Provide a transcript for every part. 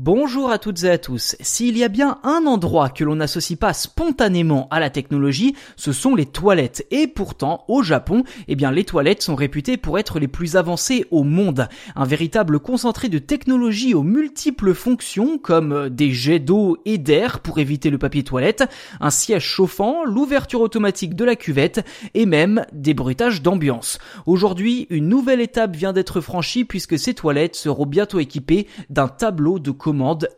Bonjour à toutes et à tous. S'il y a bien un endroit que l'on n'associe pas spontanément à la technologie, ce sont les toilettes. Et pourtant, au Japon, eh bien, les toilettes sont réputées pour être les plus avancées au monde. Un véritable concentré de technologie aux multiples fonctions, comme des jets d'eau et d'air pour éviter le papier toilette, un siège chauffant, l'ouverture automatique de la cuvette, et même des bruitages d'ambiance. Aujourd'hui, une nouvelle étape vient d'être franchie puisque ces toilettes seront bientôt équipées d'un tableau de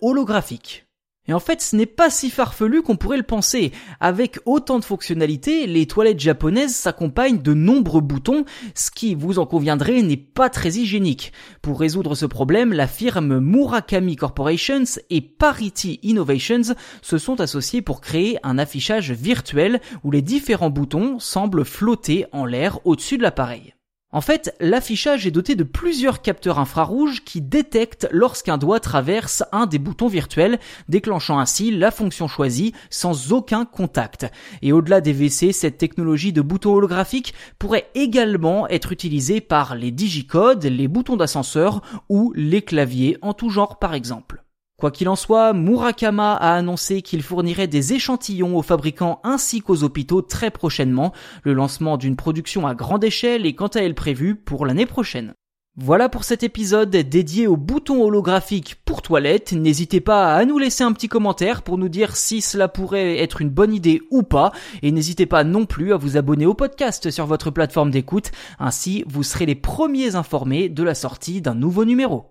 holographique. Et en fait, ce n'est pas si farfelu qu'on pourrait le penser. Avec autant de fonctionnalités, les toilettes japonaises s'accompagnent de nombreux boutons, ce qui, vous en conviendrez, n'est pas très hygiénique. Pour résoudre ce problème, la firme Murakami Corporations et Parity Innovations se sont associés pour créer un affichage virtuel où les différents boutons semblent flotter en l'air au-dessus de l'appareil. En fait, l'affichage est doté de plusieurs capteurs infrarouges qui détectent lorsqu'un doigt traverse un des boutons virtuels, déclenchant ainsi la fonction choisie sans aucun contact. Et au-delà des WC, cette technologie de boutons holographiques pourrait également être utilisée par les digicodes, les boutons d'ascenseur ou les claviers en tout genre par exemple. Quoi qu'il en soit, Murakama a annoncé qu'il fournirait des échantillons aux fabricants ainsi qu'aux hôpitaux très prochainement. Le lancement d'une production à grande échelle est quant à elle prévu pour l'année prochaine. Voilà pour cet épisode dédié aux boutons holographiques pour toilettes. N'hésitez pas à nous laisser un petit commentaire pour nous dire si cela pourrait être une bonne idée ou pas. Et n'hésitez pas non plus à vous abonner au podcast sur votre plateforme d'écoute. Ainsi, vous serez les premiers informés de la sortie d'un nouveau numéro.